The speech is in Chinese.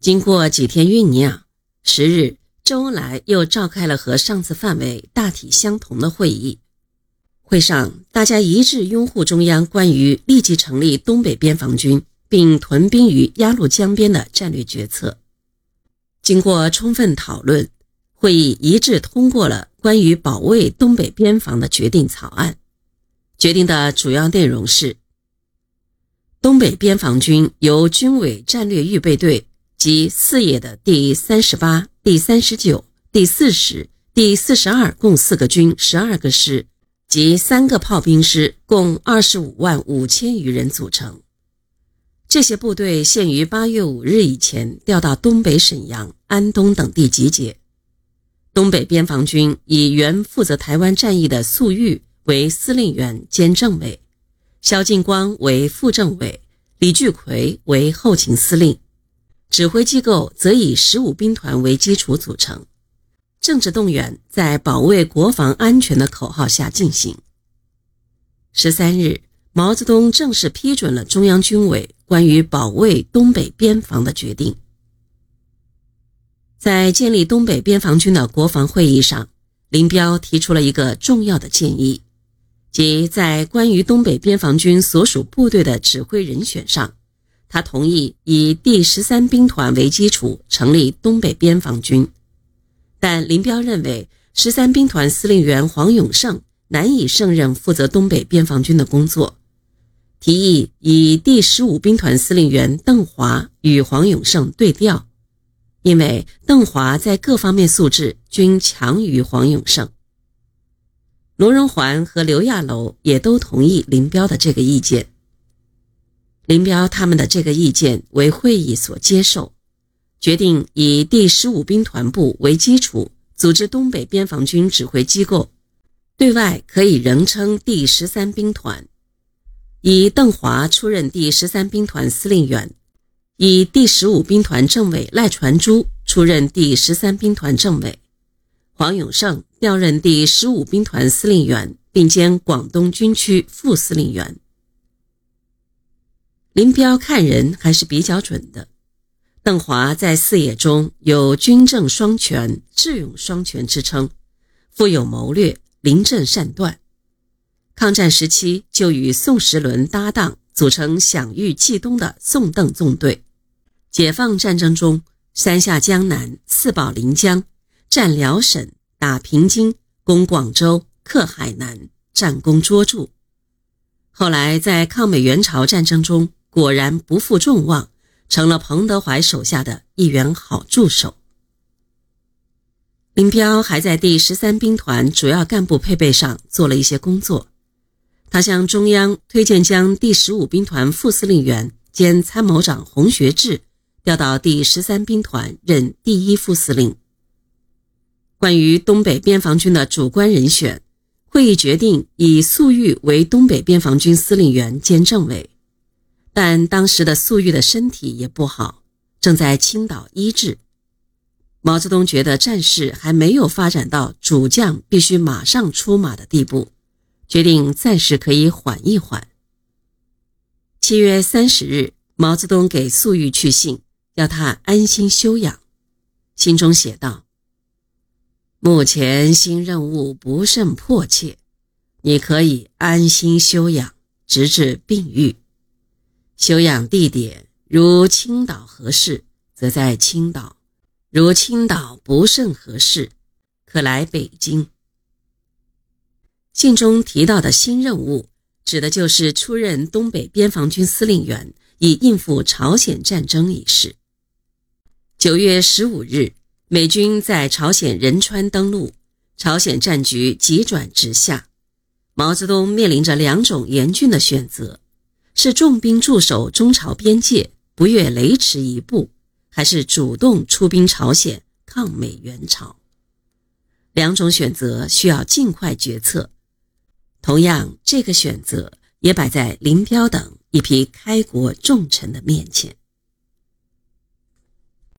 经过几天酝酿，十日，周恩来又召开了和上次范围大体相同的会议。会上，大家一致拥护中央关于立即成立东北边防军并屯兵于鸭绿江边的战略决策。经过充分讨论，会议一致通过了关于保卫东北边防的决定草案。决定的主要内容是：东北边防军由军委战略预备队及四野的第三十八、第三十九、第四十、第四十二共四个军、十二个师。及三个炮兵师，共二十五万五千余人组成。这些部队现于八月五日以前调到东北沈阳、安东等地集结。东北边防军以原负责台湾战役的粟裕为司令员兼政委，萧劲光为副政委，李聚奎为后勤司令。指挥机构则以十五兵团为基础组成。政治动员在保卫国防安全的口号下进行。十三日，毛泽东正式批准了中央军委关于保卫东北边防的决定。在建立东北边防军的国防会议上，林彪提出了一个重要的建议，即在关于东北边防军所属部队的指挥人选上，他同意以第十三兵团为基础成立东北边防军。但林彪认为，十三兵团司令员黄永胜难以胜任负责东北边防军的工作，提议以第十五兵团司令员邓华与黄永胜对调，因为邓华在各方面素质均强于黄永胜。罗荣桓和刘亚楼也都同意林彪的这个意见。林彪他们的这个意见为会议所接受。决定以第十五兵团部为基础组织东北边防军指挥机构，对外可以仍称第十三兵团，以邓华出任第十三兵团司令员，以第十五兵团政委赖传珠出任第十三兵团政委，黄永胜调任第十五兵团司令员，并兼广东军区副司令员。林彪看人还是比较准的。邓华在四野中有军政双全、智勇双全之称，富有谋略，临阵善断。抗战时期就与宋时轮搭档，组成享誉冀东的宋邓纵队。解放战争中，三下江南，四保临江，占辽沈，打平津，攻广州，克海南，战功卓著。后来在抗美援朝战争中，果然不负众望。成了彭德怀手下的一员好助手。林彪还在第十三兵团主要干部配备上做了一些工作。他向中央推荐将第十五兵团副司令员兼参谋长洪学智调到第十三兵团任第一副司令。关于东北边防军的主官人选，会议决定以粟裕为东北边防军司令员兼政委。但当时的粟裕的身体也不好，正在青岛医治。毛泽东觉得战事还没有发展到主将必须马上出马的地步，决定暂时可以缓一缓。七月三十日，毛泽东给粟裕去信，要他安心休养。信中写道：“目前新任务不甚迫切，你可以安心休养，直至病愈。”休养地点如青岛合适，则在青岛；如青岛不甚合适，可来北京。信中提到的新任务，指的就是出任东北边防军司令员，以应付朝鲜战争一事。九月十五日，美军在朝鲜仁川登陆，朝鲜战局急转直下，毛泽东面临着两种严峻的选择。是重兵驻守中朝边界，不越雷池一步，还是主动出兵朝鲜抗美援朝？两种选择需要尽快决策。同样，这个选择也摆在林彪等一批开国重臣的面前。